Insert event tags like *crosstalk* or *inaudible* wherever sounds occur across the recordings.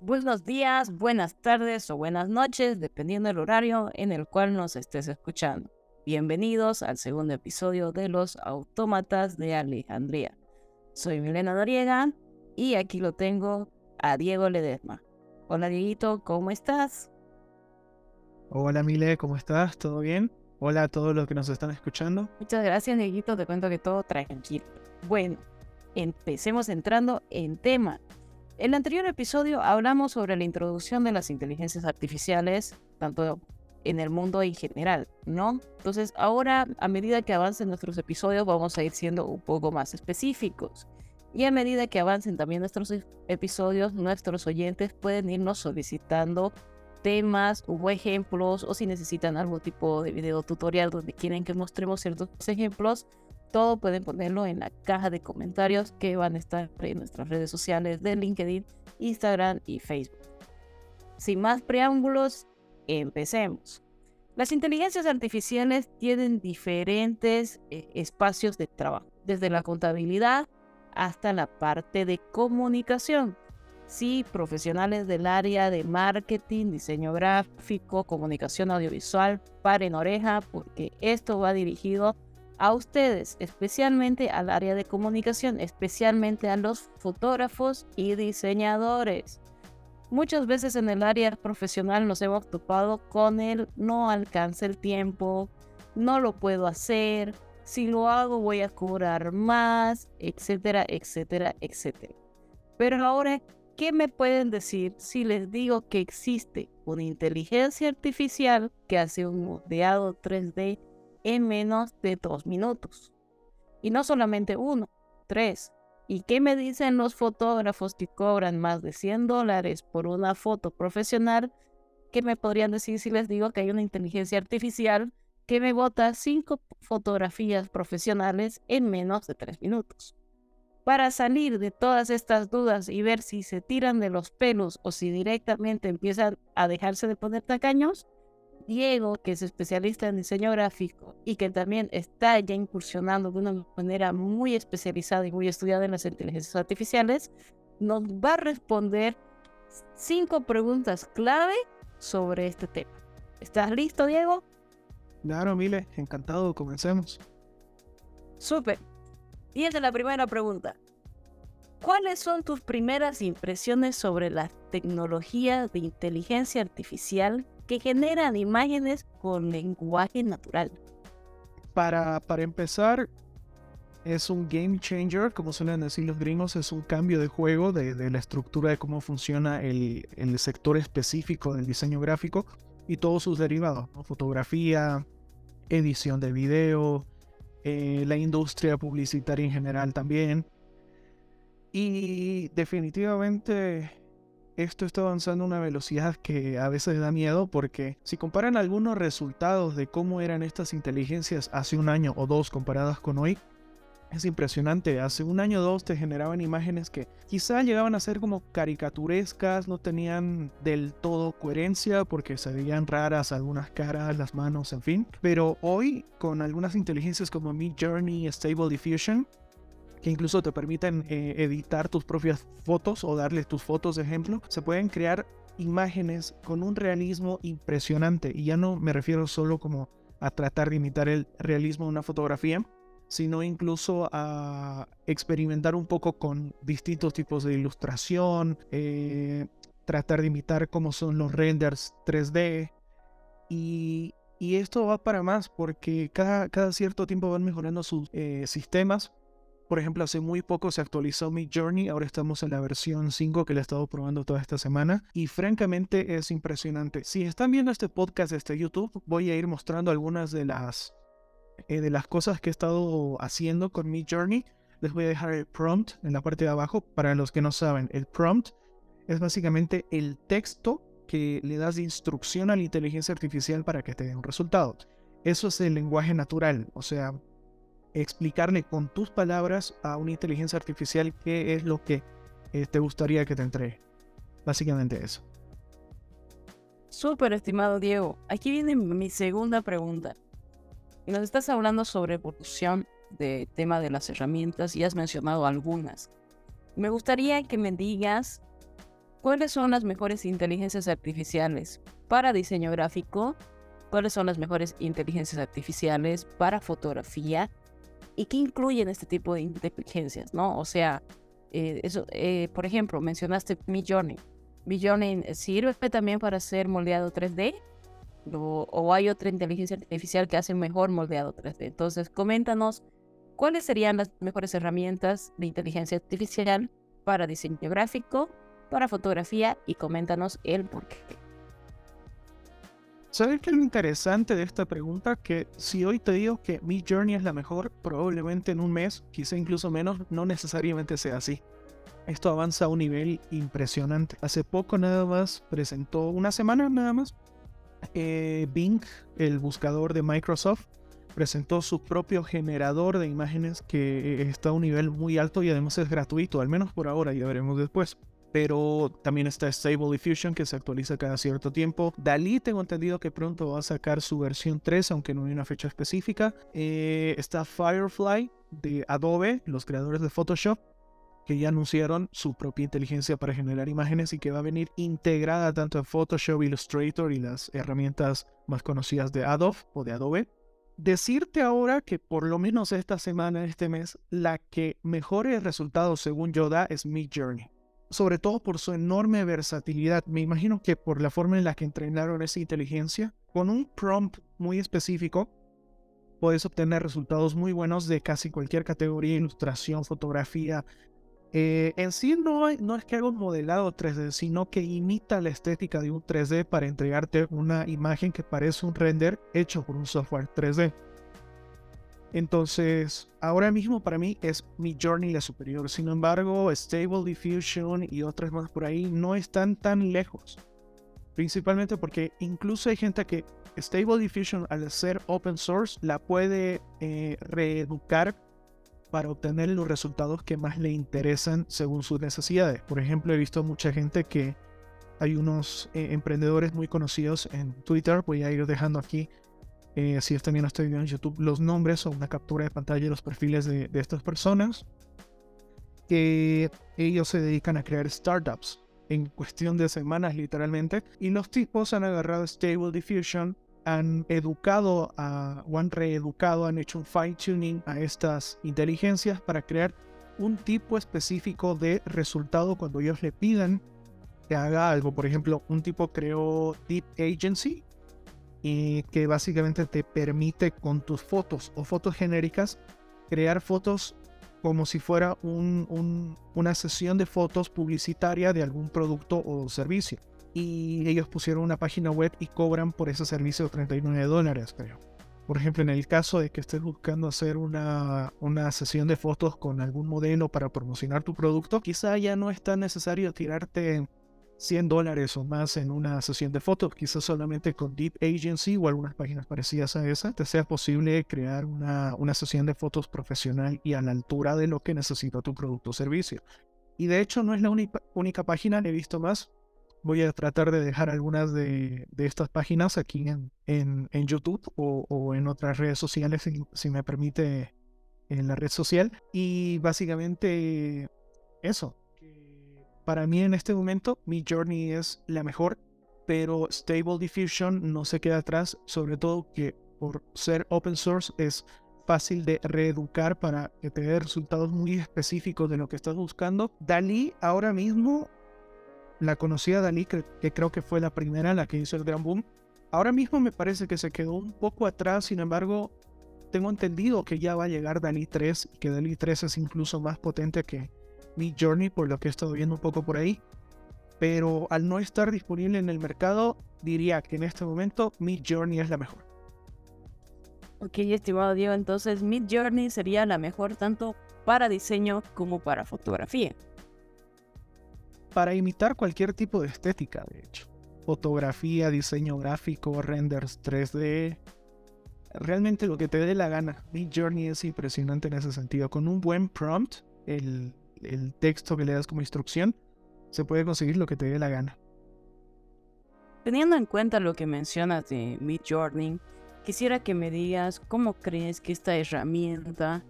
Buenos días, buenas tardes o buenas noches, dependiendo del horario en el cual nos estés escuchando. Bienvenidos al segundo episodio de Los Autómatas de Alejandría. Soy Milena Noriega y aquí lo tengo a Diego Ledesma. Hola Dieguito, ¿cómo estás? Hola Mile, ¿cómo estás? ¿Todo bien? Hola a todos los que nos están escuchando. Muchas gracias Dieguito, te cuento que todo tranquilo. Bueno, empecemos entrando en tema. En el anterior episodio hablamos sobre la introducción de las inteligencias artificiales, tanto en el mundo en general, ¿no? Entonces ahora, a medida que avancen nuestros episodios, vamos a ir siendo un poco más específicos. Y a medida que avancen también nuestros episodios, nuestros oyentes pueden irnos solicitando temas o ejemplos, o si necesitan algún tipo de video tutorial donde quieren que mostremos ciertos ejemplos, todo pueden ponerlo en la caja de comentarios que van a estar en nuestras redes sociales de LinkedIn, Instagram y Facebook. Sin más preámbulos, empecemos. Las inteligencias artificiales tienen diferentes eh, espacios de trabajo, desde la contabilidad hasta la parte de comunicación. Sí, profesionales del área de marketing, diseño gráfico, comunicación audiovisual, paren oreja porque esto va dirigido a ustedes, especialmente al área de comunicación, especialmente a los fotógrafos y diseñadores. Muchas veces en el área profesional nos hemos topado con el no alcanza el tiempo, no lo puedo hacer, si lo hago voy a cobrar más, etcétera, etcétera, etcétera. Pero ahora, ¿qué me pueden decir si les digo que existe una inteligencia artificial que hace un modeado 3D en menos de dos minutos. Y no solamente uno, tres. ¿Y qué me dicen los fotógrafos que cobran más de 100 dólares por una foto profesional? ¿Qué me podrían decir si les digo que hay una inteligencia artificial que me bota cinco fotografías profesionales en menos de tres minutos? Para salir de todas estas dudas y ver si se tiran de los pelos o si directamente empiezan a dejarse de poner tacaños, Diego, que es especialista en diseño gráfico y que también está ya incursionando de una manera muy especializada y muy estudiada en las inteligencias artificiales, nos va a responder cinco preguntas clave sobre este tema. ¿Estás listo, Diego? Claro, Mile, encantado, comencemos. Súper. Fíjense la primera pregunta. ¿Cuáles son tus primeras impresiones sobre la tecnología de inteligencia artificial que generan imágenes con lenguaje natural. Para, para empezar, es un game changer, como suelen decir los gringos, es un cambio de juego de, la estructura de cómo funciona el, el, sector específico del diseño gráfico y todos sus derivados, fotografía, edición de video, eh, la industria publicitaria en general también. Y definitivamente esto está avanzando a una velocidad que a veces da miedo porque si comparan algunos resultados de cómo eran estas inteligencias hace un año o dos comparadas con hoy, es impresionante. Hace un año o dos te generaban imágenes que quizá llegaban a ser como caricaturescas, no tenían del todo coherencia porque se veían raras algunas caras, las manos, en fin. Pero hoy, con algunas inteligencias como Mid Journey, Stable Diffusion, que incluso te permiten eh, editar tus propias fotos o darles tus fotos de ejemplo, se pueden crear imágenes con un realismo impresionante. Y ya no me refiero solo como a tratar de imitar el realismo de una fotografía, sino incluso a experimentar un poco con distintos tipos de ilustración, eh, tratar de imitar cómo son los renders 3D. Y, esto va para más porque cada, cierto tiempo van mejorando sus eh, sistemas por ejemplo, hace muy poco se actualizó mi Journey, ahora estamos en la versión 5 que le he estado probando toda esta semana y francamente es impresionante. Si están viendo este podcast desde YouTube, voy a ir mostrando algunas de las, eh, de las cosas que he estado haciendo con mi Journey. Les voy a dejar el prompt en la parte de abajo. Para los que no saben, el prompt es básicamente el texto que le das de instrucción a la inteligencia artificial para que te dé un resultado. Eso es el lenguaje natural, o sea, explicarle con tus palabras a una inteligencia artificial qué es lo que eh, te gustaría que te entregue. Básicamente eso. Súper estimado Diego. Aquí viene mi segunda pregunta. Nos estás hablando sobre evolución de tema de las herramientas y has mencionado algunas. Me gustaría que me digas ¿cuáles son las mejores inteligencias artificiales para diseño gráfico? ¿Cuáles son las mejores inteligencias artificiales para fotografía? ¿Y qué incluyen este tipo de inteligencias? ¿no? O sea, eh, eso, eh, por ejemplo, mencionaste Midjourney. ¿Midjourney sirve también para hacer moldeado 3D? o, hay otra inteligencia artificial que hace mejor moldeado 3D. Entonces, coméntanos cuáles serían las mejores herramientas de inteligencia artificial para diseño gráfico, para fotografía y coméntanos el por qué. ¿Sabes qué es lo interesante de esta pregunta? Que si hoy te digo que mi journey es la mejor, probablemente en un mes, quizá incluso menos, no necesariamente sea así. Esto avanza a un nivel impresionante. Hace poco nada más presentó, una semana nada más, eh, Bing, el buscador de Microsoft, presentó su propio generador de imágenes que está a un nivel muy alto y además es gratuito, al menos por ahora, ya veremos después. Pero también está Stable Diffusion que se actualiza cada cierto tiempo. Dalí tengo entendido que pronto va a sacar su versión 3, aunque no hay una fecha específica. Eh, está Firefly de Adobe, los creadores de Photoshop que ya anunciaron su propia inteligencia para generar imágenes y que va a venir integrada tanto en Photoshop, Illustrator y las herramientas más conocidas de Adobe o de Adobe. Decirte ahora que por lo menos esta semana, este mes, la que mejores resultados según yo da es Midjourney. Sobre todo por su enorme versatilidad. Me imagino que por la forma en la que entrenaron esa inteligencia, con un prompt muy específico, puedes obtener resultados muy buenos de casi cualquier categoría, ilustración, fotografía, eh, en sí no, no es que haga un modelado 3D, sino que imita la estética de un 3D para entregarte una imagen que parece un render hecho por un software 3D. Entonces, ahora mismo para mí es mi Journey la superior. Sin embargo, Stable Diffusion y otras más por ahí no están tan lejos. Principalmente porque incluso hay gente que Stable Diffusion al ser open source la puede eh, reeducar para obtener los resultados que más le interesan según sus necesidades. Por ejemplo, he visto mucha gente que hay unos eh, emprendedores muy conocidos en Twitter, voy a ir dejando aquí, eh, si también no estoy viendo en YouTube, los nombres o una captura de pantalla de los perfiles de, de estas personas, que ellos se dedican a crear startups en cuestión de semanas literalmente, y los tipos han agarrado Stable Diffusion han educado a, o han reeducado, han hecho un fine tuning a estas inteligencias para crear un tipo específico de resultado cuando ellos le pidan que haga algo. Por ejemplo, un tipo creó Deep Agency y que básicamente te permite con tus fotos o fotos genéricas crear fotos como si fuera una sesión de fotos publicitaria de algún producto o servicio y ellos pusieron una página web y cobran por ese servicio 39 dólares, creo. Por ejemplo, en el caso de que estés buscando hacer una, una sesión de fotos con algún modelo para promocionar tu producto, quizá ya no es tan necesario tirarte 100 dólares o más en una sesión de fotos, quizás solamente con Deep Agency o algunas páginas parecidas a esa, te sea posible crear una, una sesión de fotos profesional y a la altura de lo que necesita tu producto o servicio. Y de hecho no es la única, página, he visto más voy a tratar de dejar algunas de, estas páginas aquí en, YouTube o, en otras redes sociales, si, me permite, en la red social. Y básicamente eso. Para mí en este momento, mi journey es la mejor, pero Stable Diffusion no se queda atrás, sobre todo que por ser open source es fácil de reeducar para que te dé resultados muy específicos de lo que estás buscando. Dalí ahora mismo la conocida Dalí, que, creo que fue la primera la que hizo el gran boom. Ahora mismo me parece que se quedó un poco atrás, sin embargo, tengo entendido que ya va a llegar Dalí 3 y que Dalí 3 es incluso más potente que Mi Journey, por lo que he estado viendo un poco por ahí. Pero al no estar disponible en el mercado, diría que en este momento Mi Journey es la mejor. Ok, estimado Diego, entonces Mid Journey sería la mejor tanto para diseño como para fotografía para imitar cualquier tipo de estética, de hecho. Fotografía, diseño gráfico, renders 3D. Realmente lo que te dé la gana. Mi Journey es impresionante en ese sentido. Con un buen prompt, el, el texto que le das como instrucción, se puede conseguir lo que te dé la gana. Teniendo en cuenta lo que mencionas de Mid Journey, quisiera que me digas cómo crees que esta herramienta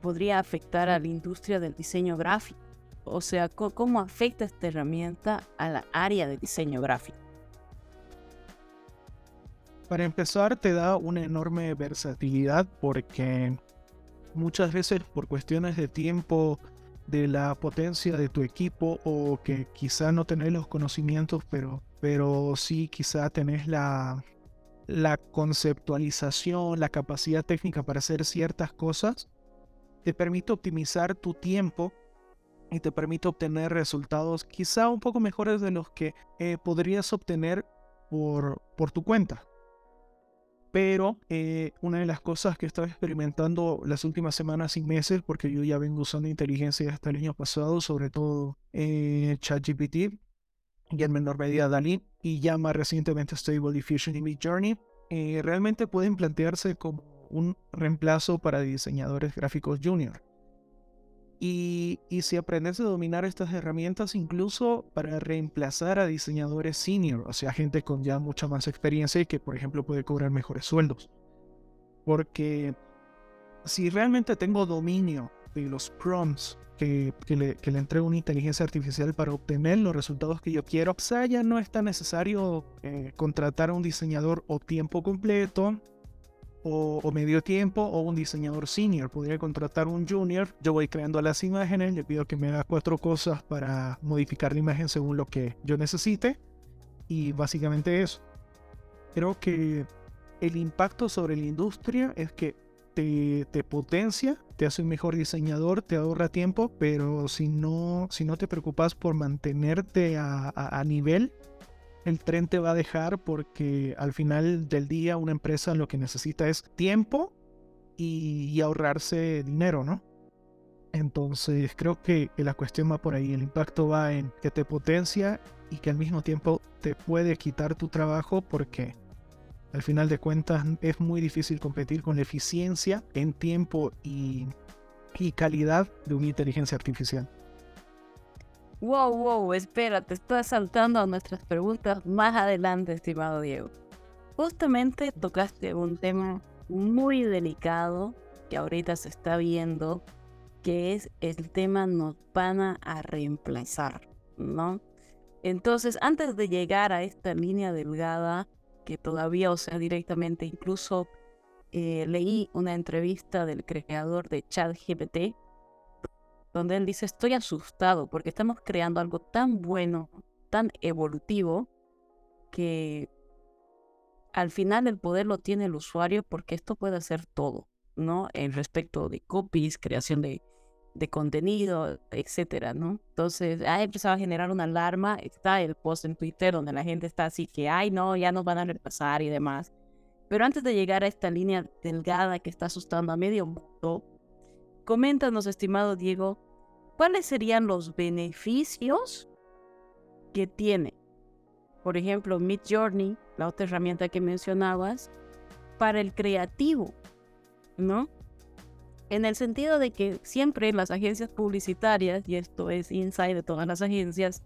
podría afectar a la industria del diseño gráfico O sea, ¿cómo afecta esta herramienta a la área de diseño gráfico? Para empezar, te da una enorme versatilidad porque muchas veces por cuestiones de tiempo, de la potencia de tu equipo o que quizá no tenés los conocimientos, pero, pero sí quizá tenés la, la conceptualización, la capacidad técnica para hacer ciertas cosas, te permite optimizar tu tiempo y te permite obtener resultados quizá un poco mejores de los que eh, podrías obtener por, por tu cuenta. Pero eh, una de las cosas que he estado experimentando las últimas semanas y meses, porque yo ya vengo usando inteligencia hasta el año pasado, sobre todo eh, ChatGPT y en menor medida DALI, y ya más recientemente Stable Diffusion y Midjourney, eh, realmente pueden plantearse como un reemplazo para diseñadores gráficos junior. Y, si aprendes a dominar estas herramientas, incluso para reemplazar a diseñadores senior, o sea, gente con ya mucha más experiencia y que, por ejemplo, puede cobrar mejores sueldos. Porque si realmente tengo dominio de los prompts que, le, que le entrego una inteligencia artificial para obtener los resultados que yo quiero, quizá ya no es tan necesario eh, contratar a un diseñador o tiempo completo o, medio tiempo o un diseñador senior. Podría contratar un junior. Yo voy creando las imágenes, le pido que me haga cuatro cosas para modificar la imagen según lo que yo necesite. Y básicamente eso. Creo que el impacto sobre la industria es que te, te, potencia, te hace un mejor diseñador, te ahorra tiempo, pero si no, si no te preocupas por mantenerte a, a nivel, el tren te va a dejar porque al final del día una empresa lo que necesita es tiempo y, ahorrarse dinero, ¿no? Entonces creo que, la cuestión va por ahí, el impacto va en que te potencia y que al mismo tiempo te puede quitar tu trabajo porque al final de cuentas es muy difícil competir con la eficiencia en tiempo y, y calidad de una inteligencia artificial. Wow, wow, espera, te estás saltando a nuestras preguntas más adelante, estimado Diego. Justamente tocaste un tema muy delicado que ahorita se está viendo, que es el tema nos van a reemplazar, ¿no? Entonces, antes de llegar a esta línea delgada, que todavía, o sea, directamente, incluso eh, leí una entrevista del creador de ChatGPT, donde él dice, estoy asustado porque estamos creando algo tan bueno, tan evolutivo, que al final el poder lo tiene el usuario porque esto puede hacer todo, ¿no? En respecto de copies, creación de, de contenido, etcétera, ¿no? Entonces, ha empezado a generar una alarma, está el post en Twitter donde la gente está así que, ay, no, ya nos van a repasar y demás. Pero antes de llegar a esta línea delgada que está asustando a medio mundo, Coméntanos, estimado Diego, ¿cuáles serían los beneficios que tiene, por ejemplo, Mid Journey, la otra herramienta que mencionabas, para el creativo, ¿no? En el sentido de que siempre las agencias publicitarias, y esto es inside de todas las agencias,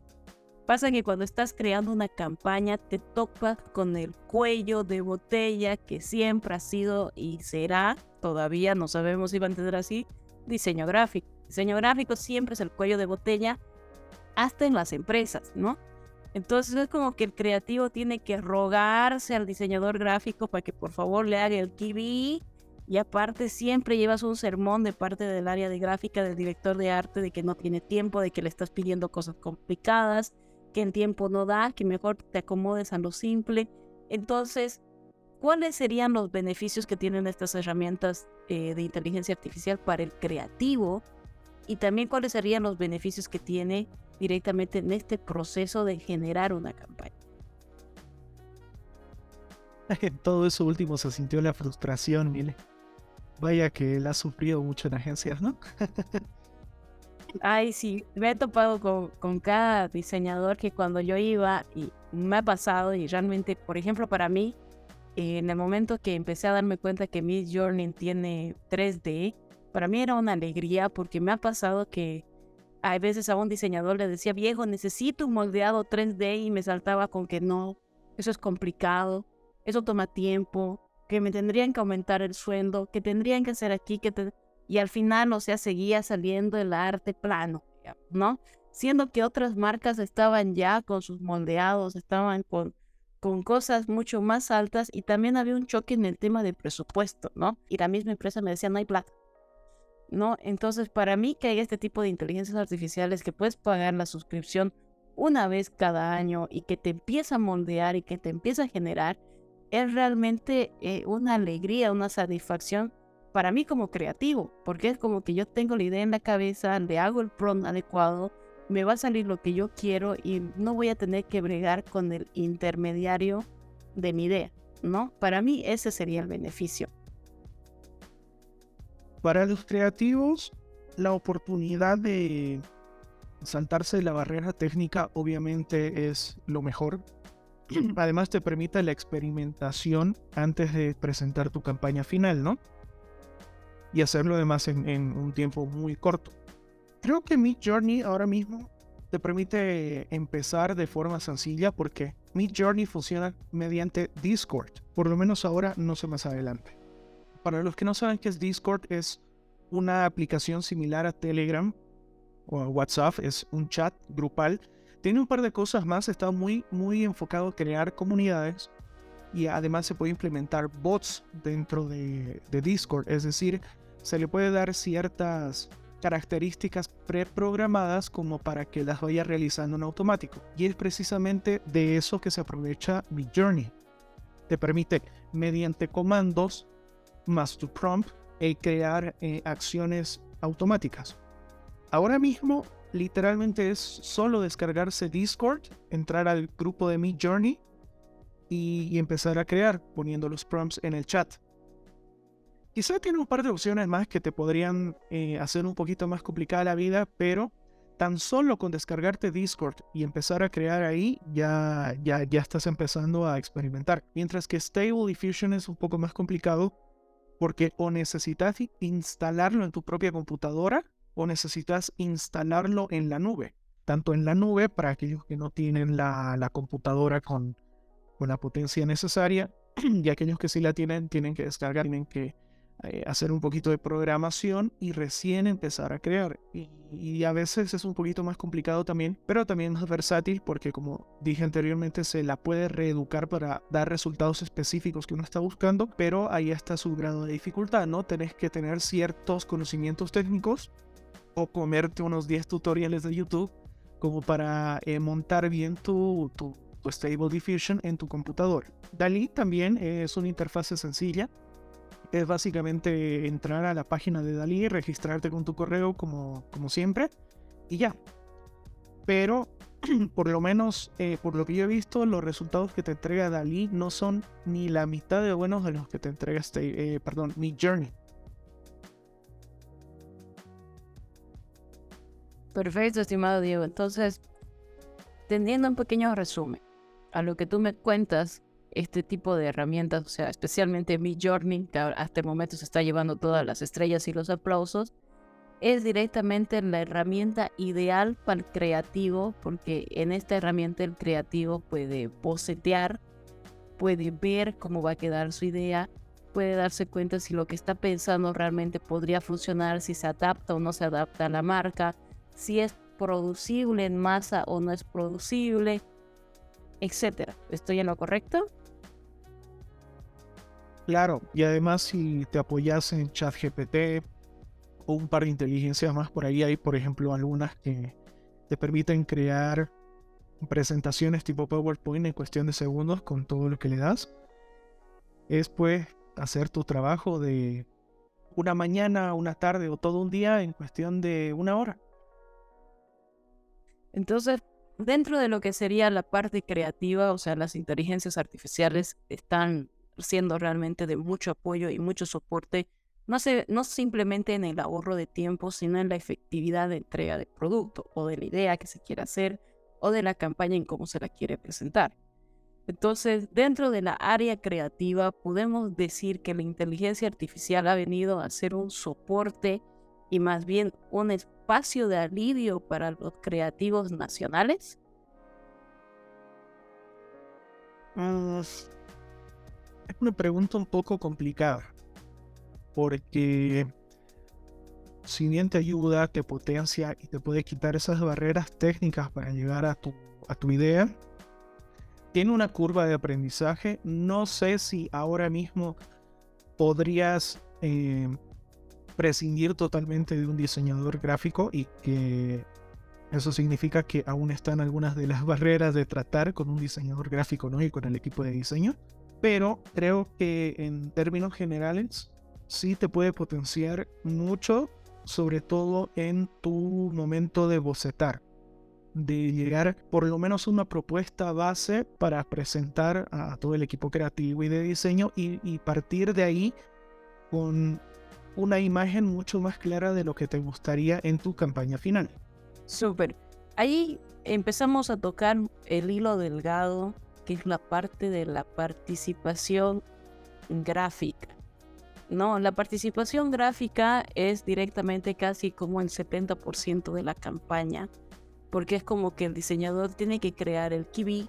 pasa que cuando estás creando una campaña te topas con el cuello de botella que siempre ha sido y será, todavía no sabemos si va a entender así, diseño gráfico. Diseño gráfico siempre es el cuello de botella, hasta en las empresas, ¿no? Entonces es como que el creativo tiene que rogarse al diseñador gráfico para que por favor le haga el TV y aparte siempre llevas un sermón de parte del área de gráfica del director de arte de que no tiene tiempo, de que le estás pidiendo cosas complicadas, que el tiempo no da, que mejor te acomodes a lo simple. Entonces ¿Cuáles serían los beneficios que tienen estas herramientas eh, de inteligencia artificial para el creativo? Y también cuáles serían los beneficios que tiene directamente en este proceso de generar una campaña. En todo eso último se sintió la frustración, mire. Vaya que la ha sufrido mucho en agencias, ¿no? *laughs* Ay, sí, me he topado con, con, cada diseñador que cuando yo iba y me ha pasado y realmente, por ejemplo, para mí, en el momento que empecé a darme cuenta que mi Journey tiene 3D, para mí era una alegría porque me ha pasado que hay veces a un diseñador le decía, viejo, necesito un moldeado 3D y me saltaba con que no, eso es complicado, eso toma tiempo, que me tendrían que aumentar el sueldo, que tendrían que hacer aquí, que y al final, o sea, seguía saliendo el arte plano, ¿no? Siendo que otras marcas estaban ya con sus moldeados, estaban con, con cosas mucho más altas y también había un choque en el tema de presupuesto, ¿no? Y la misma empresa me decía, no hay plata. ¿No? Entonces, para mí que hay este tipo de inteligencias artificiales que puedes pagar la suscripción una vez cada año y que te empieza a moldear y que te empieza a generar, es realmente eh, una alegría, una satisfacción para mí como creativo, porque es como que yo tengo la idea en la cabeza, le hago el prompt adecuado, me va a salir lo que yo quiero y no voy a tener que bregar con el intermediario de mi idea, ¿no? Para mí ese sería el beneficio. Para los creativos, la oportunidad de saltarse la barrera técnica obviamente es lo mejor. *clears throat* Además te permite la experimentación antes de presentar tu campaña final, ¿no? Y hacerlo además en, un tiempo muy corto. Creo que Mid Journey ahora mismo te permite empezar de forma sencilla porque Mid Journey funciona mediante Discord. Por lo menos ahora, no sé más adelante. Para los que no saben qué es Discord, es una aplicación similar a Telegram o WhatsApp, es un chat grupal. Tiene un par de cosas más, está muy, muy enfocado a crear comunidades y además se puede implementar bots dentro de, de Discord, es decir, se le puede dar ciertas características preprogramadas como para que las vaya realizando en automático. Y es precisamente de eso que se aprovecha mi Journey. Te permite, mediante comandos más tu prompt, el crear eh, acciones automáticas. Ahora mismo, literalmente es solo descargarse Discord, entrar al grupo de Mi Journey y, empezar a crear poniendo los prompts en el chat. Quizá tiene un par de opciones más que te podrían eh, hacer un poquito más complicada la vida, pero tan solo con descargarte Discord y empezar a crear ahí, ya, ya, ya estás empezando a experimentar. Mientras que Stable Diffusion es un poco más complicado porque o necesitas instalarlo en tu propia computadora o necesitas instalarlo en la nube. Tanto en la nube para aquellos que no tienen la, computadora con, con, la potencia necesaria *clears throat* y aquellos que sí la tienen tienen que descargar, tienen que eh, hacer un poquito de programación y recién empezar a crear. Y, a veces es un poquito más complicado también, pero también es versátil porque como dije anteriormente se la puede reeducar para dar resultados específicos que uno está buscando, pero ahí está su grado de dificultad, ¿no? Tenés que tener ciertos conocimientos técnicos o comerte unos 10 tutoriales de YouTube como para eh, montar bien tu, tu, Stable Diffusion en tu computador. Dalí también es una interfaz sencilla. Es básicamente entrar a la página de Dalí, registrarte con tu correo como, como siempre y ya. Pero *clears throat* por lo menos eh, por lo que yo he visto, los resultados que te entrega Dalí no son ni la mitad de buenos de los que te entrega este, eh, perdón, mi Journey. Perfecto, estimado Diego. Entonces, teniendo un pequeño resumen a lo que tú me cuentas, este tipo de herramientas, o sea, especialmente mi Journey, que hasta el momento se está llevando todas las estrellas y los aplausos, es directamente la herramienta ideal para el creativo, porque en esta herramienta el creativo puede bocetear, puede ver cómo va a quedar su idea, puede darse cuenta si lo que está pensando realmente podría funcionar, si se adapta o no se adapta a la marca, si es producible en masa o no es producible, etcétera. ¿Estoy en lo correcto? Claro, y además si te apoyas en ChatGPT o un par de inteligencias más por ahí, hay por ejemplo algunas que te permiten crear presentaciones tipo PowerPoint en cuestión de segundos con todo lo que le das. Es pues hacer tu trabajo de una mañana, una tarde o todo un día en cuestión de una hora. Entonces, dentro de lo que sería la parte creativa, o sea, las inteligencias artificiales están siendo realmente de mucho apoyo y mucho soporte, no, no simplemente en el ahorro de tiempo, sino en la efectividad de entrega del producto o de la idea que se quiere hacer o de la campaña en cómo se la quiere presentar. Entonces, dentro de la área creativa, podemos decir que la inteligencia artificial ha venido a ser un soporte y más bien un espacio de alivio para los creativos nacionales? es una pregunta un poco complicada, porque si bien te ayuda, te potencia y te puede quitar esas barreras técnicas para llegar a tu, a tu idea, tiene una curva de aprendizaje. No sé si ahora mismo podrías eh, prescindir totalmente de un diseñador gráfico y que eso significa que aún están algunas de las *laughs* barreras de tratar con un diseñador gráfico ¿no? y con el equipo de diseño. Pero creo que en términos generales sí te puede potenciar mucho, sobre todo en tu momento de bocetar de llegar por lo menos una propuesta base para presentar a todo el equipo creativo y de diseño y, partir de ahí con una imagen mucho más clara de lo que te gustaría en tu campaña final. Súper. Ahí empezamos a tocar el hilo delgado, que es la parte de la participación gráfica. No, la participación gráfica es directamente casi como el 70% de la campaña porque es como que el diseñador tiene que crear el kiwi,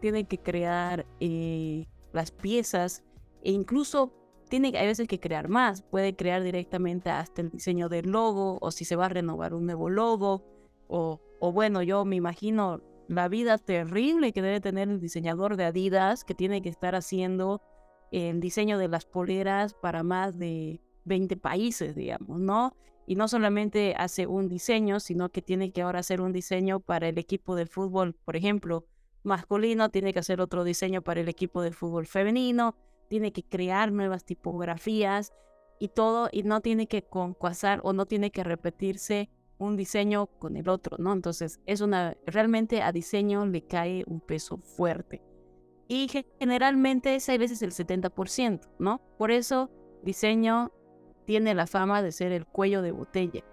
tiene que crear eh, las piezas e incluso tiene hay veces que crear más, puede crear directamente hasta el diseño del logo o si se va a renovar un nuevo logo o, o bueno, yo me imagino la vida terrible que debe tener el diseñador de Adidas que tiene que estar haciendo el diseño de las poleras para más de 20 países, digamos, ¿no? y no solamente hace un diseño, sino que tiene que ahora hacer un diseño para el equipo de fútbol, por ejemplo, masculino, tiene que hacer otro diseño para el equipo de fútbol femenino, tiene que crear nuevas tipografías y todo, y no tiene que concuasar o no tiene que repetirse un diseño con el otro, ¿no? Entonces, es una, realmente a diseño le cae un peso fuerte. Y generalmente es a veces el 70%, ¿no? Por eso, diseño tiene la fama de ser el cuello de botella.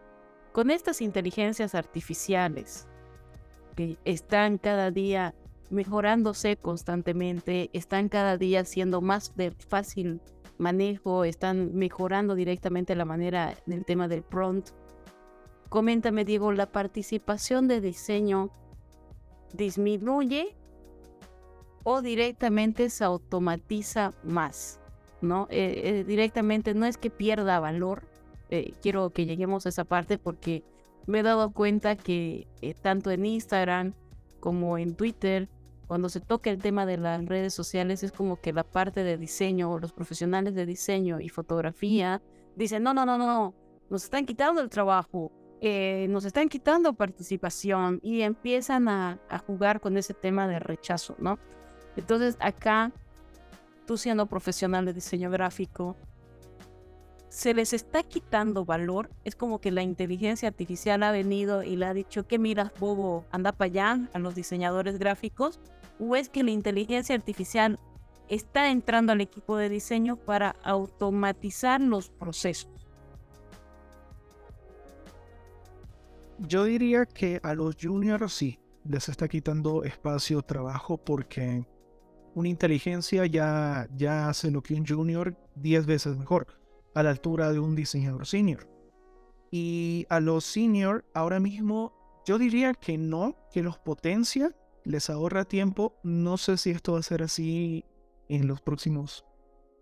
Con estas inteligencias artificiales que están cada día mejorándose constantemente, están cada día siendo más de fácil manejo, están mejorando directamente la manera del tema del prompt. Coméntame, Diego, ¿la participación de diseño disminuye o directamente se automatiza más? ¿no? Eh, eh, directamente no es que pierda valor, eh, quiero que lleguemos a esa parte porque me he dado cuenta que tanto en Instagram como en Twitter, cuando se toca el tema de las redes sociales, es como que la parte de diseño o los profesionales de diseño y fotografía dicen, no, no, no, no, nos están quitando el trabajo, nos están quitando participación y empiezan a, a jugar con ese tema de rechazo, ¿no? Entonces acá tú siendo profesional de diseño gráfico, se les está quitando valor. Es como que la inteligencia artificial ha venido y le ha dicho que miras, bobo, anda para allá a los diseñadores gráficos. O es que la inteligencia artificial está entrando al equipo de diseño para automatizar los procesos. Yo diría que a los juniors sí les está quitando espacio, trabajo, porque una inteligencia ya, ya hace lo que un junior 10 veces mejor, a la altura de un diseñador senior. Y a los senior, ahora mismo, yo diría que no, que los potencia, les ahorra tiempo. No sé si esto va a ser así en los próximos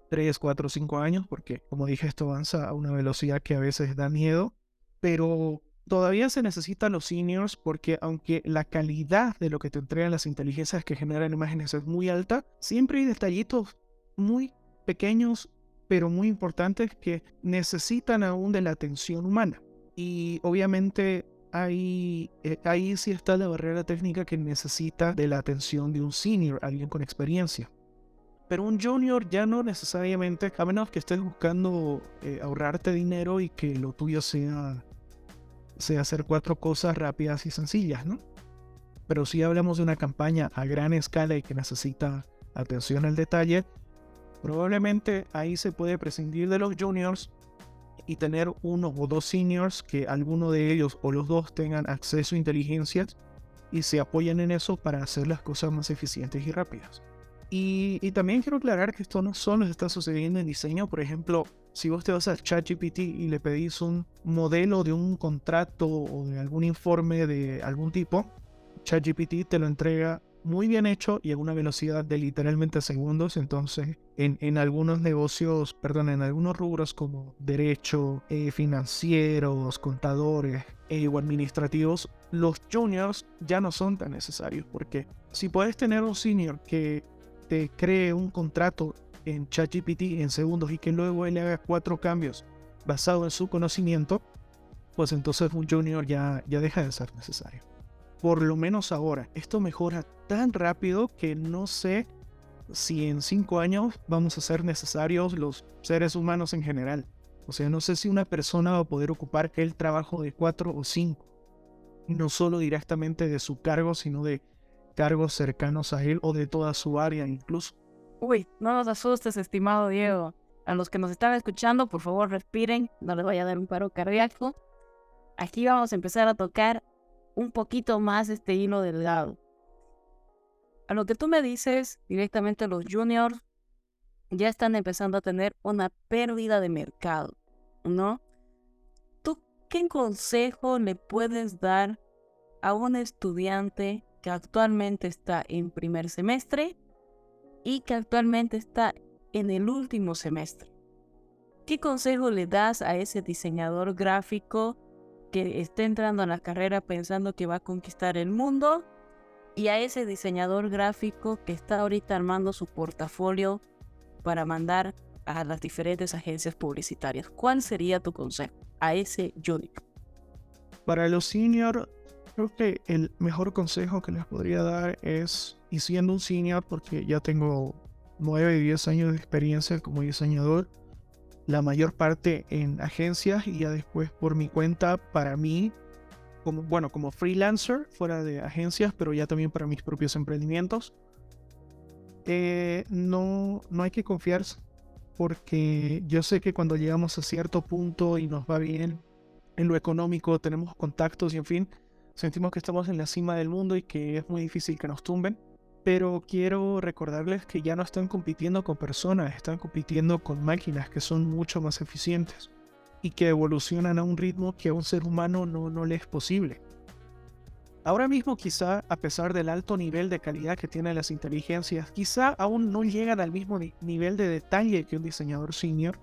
3, 4, 5 años, porque como dije, esto avanza a una velocidad que a veces da miedo. Pero Todavía se necesitan los seniors porque aunque la calidad de lo que te entregan las inteligencias que generan imágenes es muy alta, siempre hay detallitos muy pequeños pero muy importantes que necesitan aún de la atención humana. Y obviamente ahí, eh, ahí sí está la barrera técnica que necesita de la atención de un senior, alguien con experiencia. Pero un junior ya no necesariamente, a menos que estés buscando eh, ahorrarte dinero y que lo tuyo sea hacer cuatro cosas rápidas y sencillas, ¿no? Pero si hablamos de una campaña a gran escala y que necesita atención al detalle, probablemente ahí se puede prescindir de los juniors y tener uno o dos seniors que alguno de ellos o los dos tengan acceso a inteligencias y se apoyen en eso para hacer las cosas más eficientes y rápidas. Y, también quiero aclarar que esto no solo está sucediendo en diseño. Por ejemplo, si vos te vas a ChatGPT y le pedís un modelo de un contrato o de algún informe de algún tipo, ChatGPT te lo entrega muy bien hecho y a una velocidad de literalmente segundos. Entonces, en, en algunos negocios, perdón, en algunos rubros como derecho, eh, financieros, contadores eh, o administrativos, los juniors ya no son tan necesarios. Porque si puedes tener un senior que te cree un contrato en ChatGPT en segundos y que luego él haga cuatro cambios basado en su conocimiento, pues entonces un junior ya, ya deja de ser necesario por lo menos ahora. Esto mejora tan rápido que no sé si en cinco años vamos a ser necesarios los seres humanos en general. O sea, no sé si una persona va a poder ocupar el trabajo de cuatro o cinco. No solo directamente de su cargo, sino de cargos cercanos a él o de toda su área incluso. Uy, no nos asustes, estimado Diego. A los que nos están escuchando, por favor respiren, no les vaya a dar un paro cardíaco. Aquí vamos a empezar a tocar un poquito más este hilo delgado. A lo que tú me dices, directamente los juniors ya están empezando a tener una pérdida de mercado, ¿no? ¿Tú qué consejo le puedes dar a un estudiante que actualmente está en primer semestre y que actualmente está en el último semestre? ¿Qué consejo le das a ese diseñador gráfico que esté entrando a la carrera pensando que va a conquistar el mundo y a ese diseñador gráfico que está ahorita armando su portafolio para mandar a las diferentes agencias publicitarias. ¿Cuál sería tu consejo a ese junior? Para los senior, creo que el mejor consejo que les podría dar es, y siendo un senior, porque ya tengo 9 y 10 años de experiencia como diseñador, la mayor parte en agencias y ya después por mi cuenta para mí, como, bueno, como freelancer fuera de agencias, pero ya también para mis propios emprendimientos. Eh, no, no hay que confiarse porque yo sé que cuando llegamos a cierto punto y nos va bien en lo económico, tenemos contactos y en fin, sentimos que estamos en la cima del mundo y que es muy difícil que nos tumben pero quiero recordarles que ya no están compitiendo con personas, están compitiendo con máquinas que son mucho más eficientes y que evolucionan a un ritmo que a un ser humano no, no le es posible. Ahora mismo quizá, a pesar del alto nivel de calidad que tienen las inteligencias, quizá aún no llegan al mismo nivel de detalle que un diseñador senior.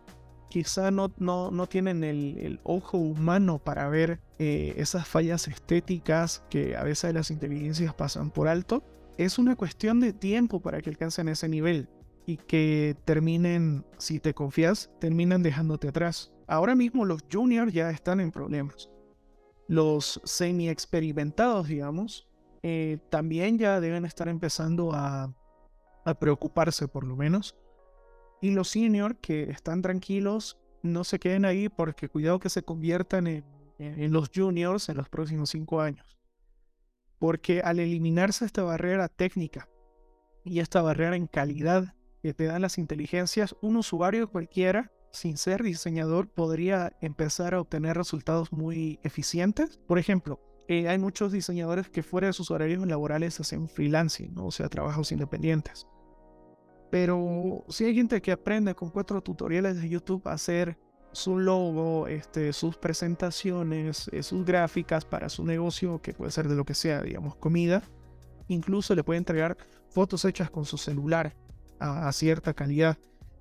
Quizá no, no, no tienen el, ojo humano para ver eh, esas fallas estéticas que a veces las inteligencias pasan por alto es una cuestión de tiempo para que alcancen ese nivel y que terminen, si te confías, terminan dejándote atrás. Ahora mismo los juniors ya están en problemas. Los semi experimentados, digamos, eh, también ya deben estar empezando a, preocuparse por lo menos. Y los seniors que están tranquilos, no se queden ahí porque cuidado que se conviertan en los juniors en los próximos cinco años. Porque al eliminarse esta barrera técnica y esta barrera en calidad que te dan las inteligencias, un usuario cualquiera, sin ser diseñador, podría empezar a obtener resultados muy eficientes. Por ejemplo, eh, hay muchos diseñadores que fuera de sus horarios laborales hacen freelancing, o sea, trabajos independientes. Pero si hay gente que aprende con cuatro tutoriales de YouTube a hacer su logo, este, sus presentaciones, eh, sus gráficas para su negocio, que puede ser de lo que sea, digamos, comida. Incluso le puede entregar fotos hechas con su celular a, cierta calidad,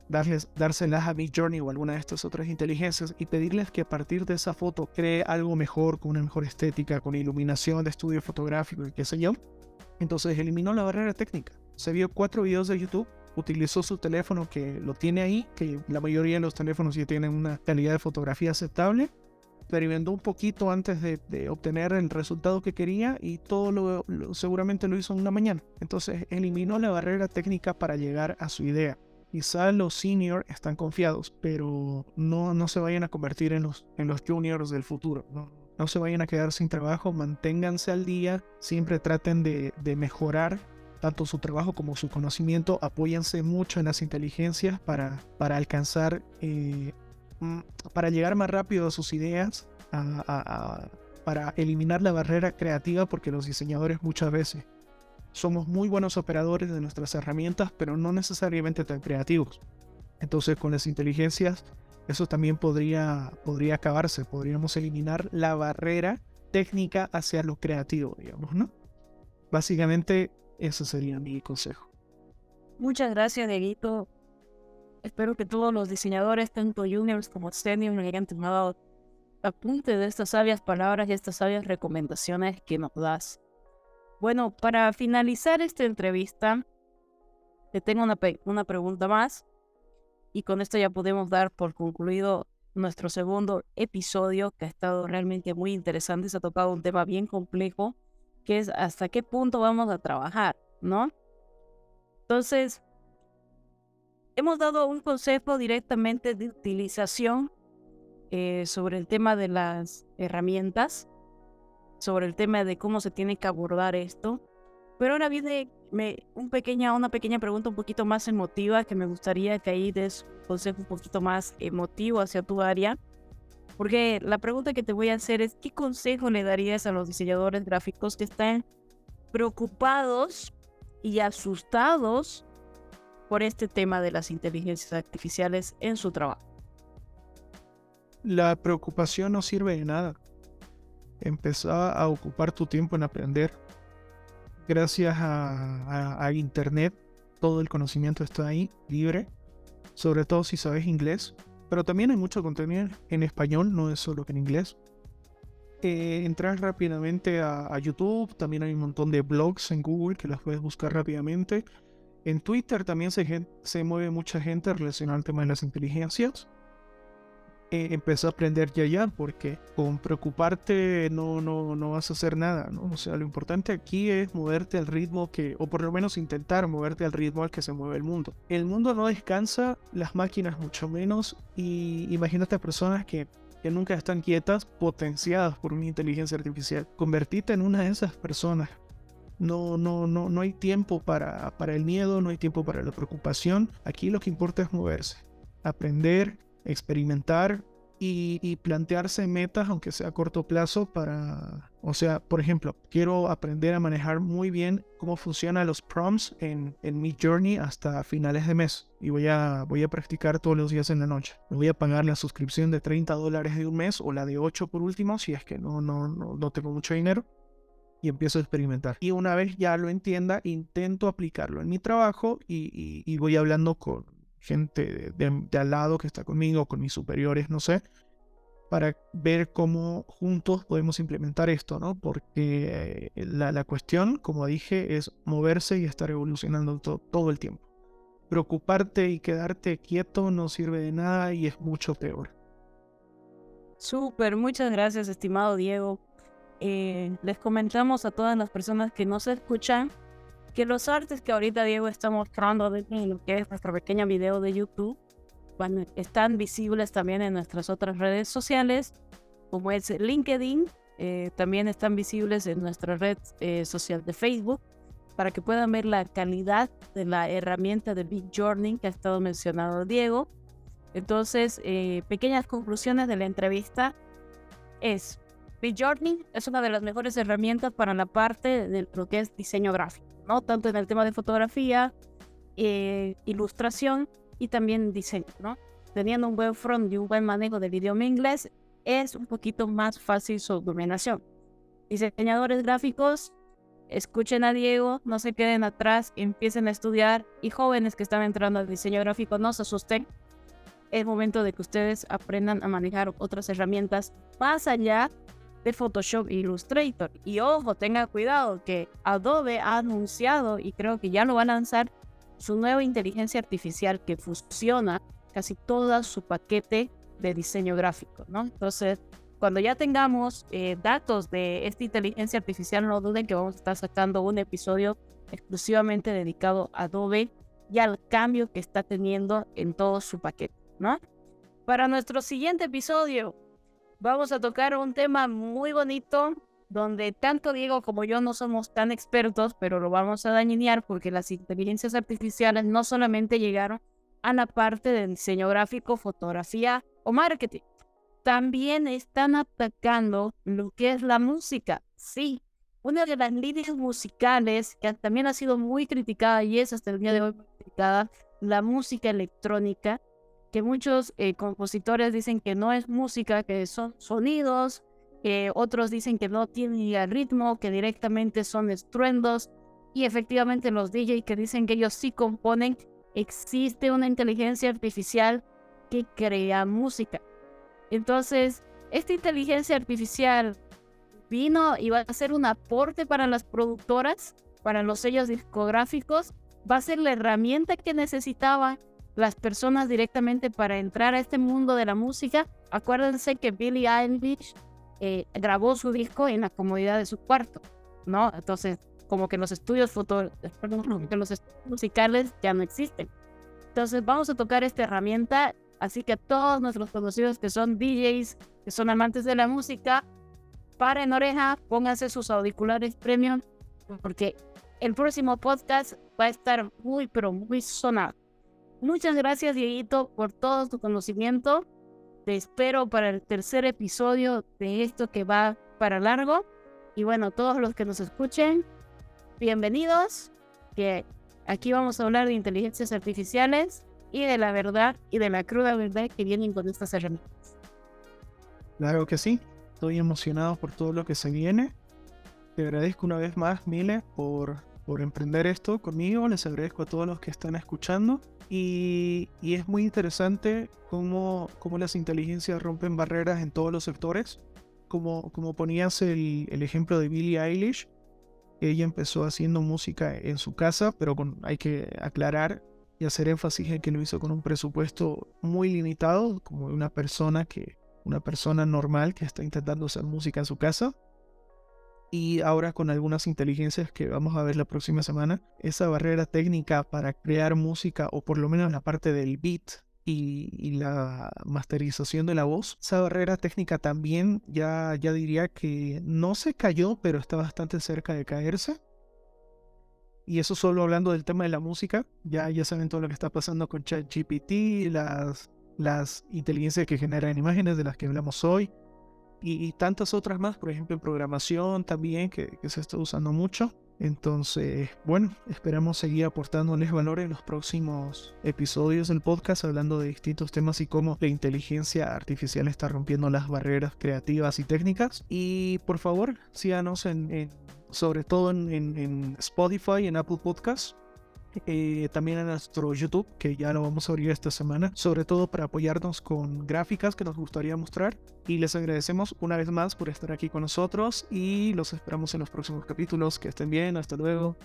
darles, dárselas a Midjourney o alguna de estas otras inteligencias y pedirles que a partir de esa foto cree algo mejor, con una mejor estética, con iluminación de estudio fotográfico y qué sé yo. Entonces eliminó la barrera técnica. Se vio cuatro videos de YouTube utilizó su teléfono que lo tiene ahí, que la mayoría de los teléfonos ya tienen una calidad de fotografía aceptable. Experimentó un poquito antes de, obtener el resultado que quería y todo lo, seguramente lo hizo en una mañana. Entonces eliminó la barrera técnica para llegar a su idea. Quizá los seniors están confiados, pero no, no se vayan a convertir en los, en los juniors del futuro. No, no se vayan a quedar sin trabajo, manténganse al día, siempre traten de, de mejorar tanto su trabajo como su conocimiento, apóyense mucho en las inteligencias para, para alcanzar, eh, mm, para llegar más rápido a sus ideas, para eliminar la barrera creativa, porque los diseñadores muchas veces somos muy buenos operadores de nuestras herramientas, pero no necesariamente tan creativos. Entonces con las inteligencias eso también podría, podría acabarse, podríamos eliminar la barrera técnica hacia lo creativo, digamos, ¿no? Básicamente Ese sería mi consejo. Muchas gracias, Dieguito. Espero que todos los diseñadores, tanto juniors como seniors, hayan tomado apunte de estas sabias palabras y estas sabias recomendaciones que nos das. Bueno, para finalizar esta entrevista, te tengo una, una pregunta más y con esto ya podemos dar por concluido nuestro segundo episodio que ha estado realmente muy interesante. Se ha tocado un tema bien complejo que es hasta qué punto vamos a trabajar, ¿no? Entonces, hemos dado un consejo directamente de utilización eh, sobre el tema de las herramientas, sobre el tema de cómo se tiene que abordar esto. Pero ahora viene me, un pequeña, una pequeña pregunta un poquito más emotiva que me gustaría que ahí des un consejo un poquito más emotivo hacia tu área. Porque la pregunta que te voy a hacer es, ¿qué consejo le darías a los diseñadores gráficos que están preocupados y asustados por este tema de las inteligencias artificiales en su trabajo? La preocupación no sirve de nada. Empezá a ocupar tu tiempo en aprender gracias a, Internet, todo el conocimiento está ahí, libre, sobre todo si sabes inglés, pero también hay mucho contenido en español, no es solo en inglés. Eh, entrar rápidamente a, YouTube, también hay un montón de blogs en Google que las puedes buscar rápidamente. En Twitter también se, se mueve mucha gente relacionada al tema de las inteligencias eh, empezó a aprender ya ya, porque con preocuparte no, no, no vas a hacer nada, ¿no? O sea, lo importante aquí es moverte al ritmo que, o por lo menos intentar moverte al ritmo al que se mueve el mundo. El mundo no descansa, las máquinas mucho menos, y imagínate a personas que, que nunca están quietas, potenciadas por una inteligencia artificial. Convertite en una de esas personas. No, no, no, no hay tiempo para, para el miedo, no hay tiempo para la preocupación. Aquí lo que importa es moverse, aprender, experimentar y, plantearse metas, aunque sea a corto plazo, para, o sea, por ejemplo, quiero aprender a manejar muy bien cómo funcionan los prompts en, en mi journey hasta finales de mes. Y voy a, voy a practicar todos los días en la noche. Me voy a pagar la suscripción de 30 dólares de un mes o la de 8 por último, si es que no, no, no, tengo mucho dinero y empiezo a experimentar. Y una vez ya lo entienda, intento aplicarlo en mi trabajo y voy hablando con, gente de, al lado que está conmigo, con mis superiores, no sé, para ver cómo juntos podemos implementar esto, ¿no? Porque eh, la, cuestión, como dije, es moverse y estar evolucionando todo el tiempo. Preocuparte y quedarte quieto no sirve de nada y es mucho peor. Súper, muchas gracias, estimado Diego. Eh, les comentamos a todas las personas que nos escuchan que los artes que ahorita Diego está mostrando de lo que es nuestro pequeño video de YouTube están visibles también en nuestras otras redes sociales, como es LinkedIn, eh, también están visibles en nuestra red eh, social de Facebook, para que puedan ver la calidad de la herramienta de Big Journey que ha estado mencionado Diego. Entonces, eh, pequeñas conclusiones de la entrevista es, Big Journey es una de las mejores herramientas para la parte de lo que es diseño gráfico. ¿No? Tanto en el tema de fotografía, eh, ilustración y también diseño, ¿no? Teniendo un buen front y un buen manejo del idioma inglés, es un poquito más fácil su dominación. Diseñadores gráficos, escuchen a Diego, no se queden atrás, empiecen a estudiar y jóvenes que están entrando al diseño gráfico, no se asusten. Es momento de que ustedes aprendan a manejar otras herramientas más allá de Photoshop Illustrator. Y ojo, tenga cuidado que Adobe ha anunciado y creo que ya lo va a lanzar su nueva inteligencia artificial que fusiona casi todo su paquete de diseño gráfico, ¿no? Entonces, cuando ya tengamos eh, datos de esta inteligencia artificial, no duden que vamos a estar sacando un episodio exclusivamente dedicado a Adobe y al cambio que está teniendo en todo su paquete, ¿no? Para nuestro siguiente episodio, vamos a tocar un tema muy bonito donde tanto Diego como yo no somos tan expertos, pero lo vamos a dañinear porque las inteligencias artificiales no solamente llegaron a la parte de diseño gráfico, fotografía o marketing, también están atacando lo que es la música. Sí, una de las líneas musicales que también ha sido muy criticada y es hasta el día de hoy criticada, la música electrónica, que muchos eh, compositores dicen que no es música, que son sonidos, otros dicen que no tiene ritmo, que directamente son estruendos. Y efectivamente los DJs que dicen que ellos sí componen, existe una inteligencia artificial que crea música. Entonces, esta inteligencia artificial vino y va a ser un aporte para las productoras, para los sellos discográficos, va a ser la herramienta que necesitaban las personas directamente para entrar a este mundo de la música. Acuérdense que Billie Eilish eh, grabó su disco en la comodidad de su cuarto, ¿no? Entonces, como que los estudios que los musicales ya no existen. Entonces, vamos a tocar esta herramienta, así que todos nuestros conocidos que son DJs, que son amantes de la música, paren oreja, pónganse sus auriculares premium, porque el próximo podcast va a estar muy, pero muy sonado. Muchas gracias, Dieguito, por todo tu conocimiento. Te espero para el tercer episodio de esto que va para largo. Y bueno, todos los que nos escuchen, bienvenidos. Que aquí vamos a hablar de inteligencias artificiales y de la verdad y de la cruda verdad que vienen con estas herramientas. Claro que sí. Estoy emocionado por todo lo que se viene. Te agradezco una vez más, Mile, por, por emprender esto conmigo. Les agradezco a todos los que están escuchando. Y, es muy interesante cómo, cómo, las inteligencias rompen barreras en todos los sectores. Como, como ponías el, el, ejemplo de Billie Eilish, ella empezó haciendo música en su casa, pero hay que aclarar y hacer énfasis en que lo hizo con un presupuesto muy limitado, como una persona que una persona normal que está intentando hacer música en su casa y ahora con algunas inteligencias que vamos a ver la próxima semana, esa barrera técnica para crear música o por lo menos la parte del beat y, la masterización de la voz, esa barrera técnica también ya, ya diría que no se cayó, pero está bastante cerca de caerse. Y eso solo hablando del tema de la música, ya, ya saben todo lo que está pasando con ChatGPT, las, las inteligencias que generan imágenes de las que hablamos hoy, y, tantas otras más, por ejemplo en programación también, que, se está usando mucho. Entonces, bueno, esperamos seguir aportándoles valor en los próximos episodios del podcast, hablando de distintos temas y cómo la inteligencia artificial está rompiendo las barreras creativas y técnicas. Y por favor, síganos en, sobre todo en, en Spotify, en Apple Podcasts eh, también en nuestro YouTube, que ya lo vamos a abrir esta semana, sobre todo para apoyarnos con gráficas que nos gustaría mostrar. Y les agradecemos una vez más por estar aquí con nosotros y los esperamos en los próximos capítulos. Que estén bien, hasta luego.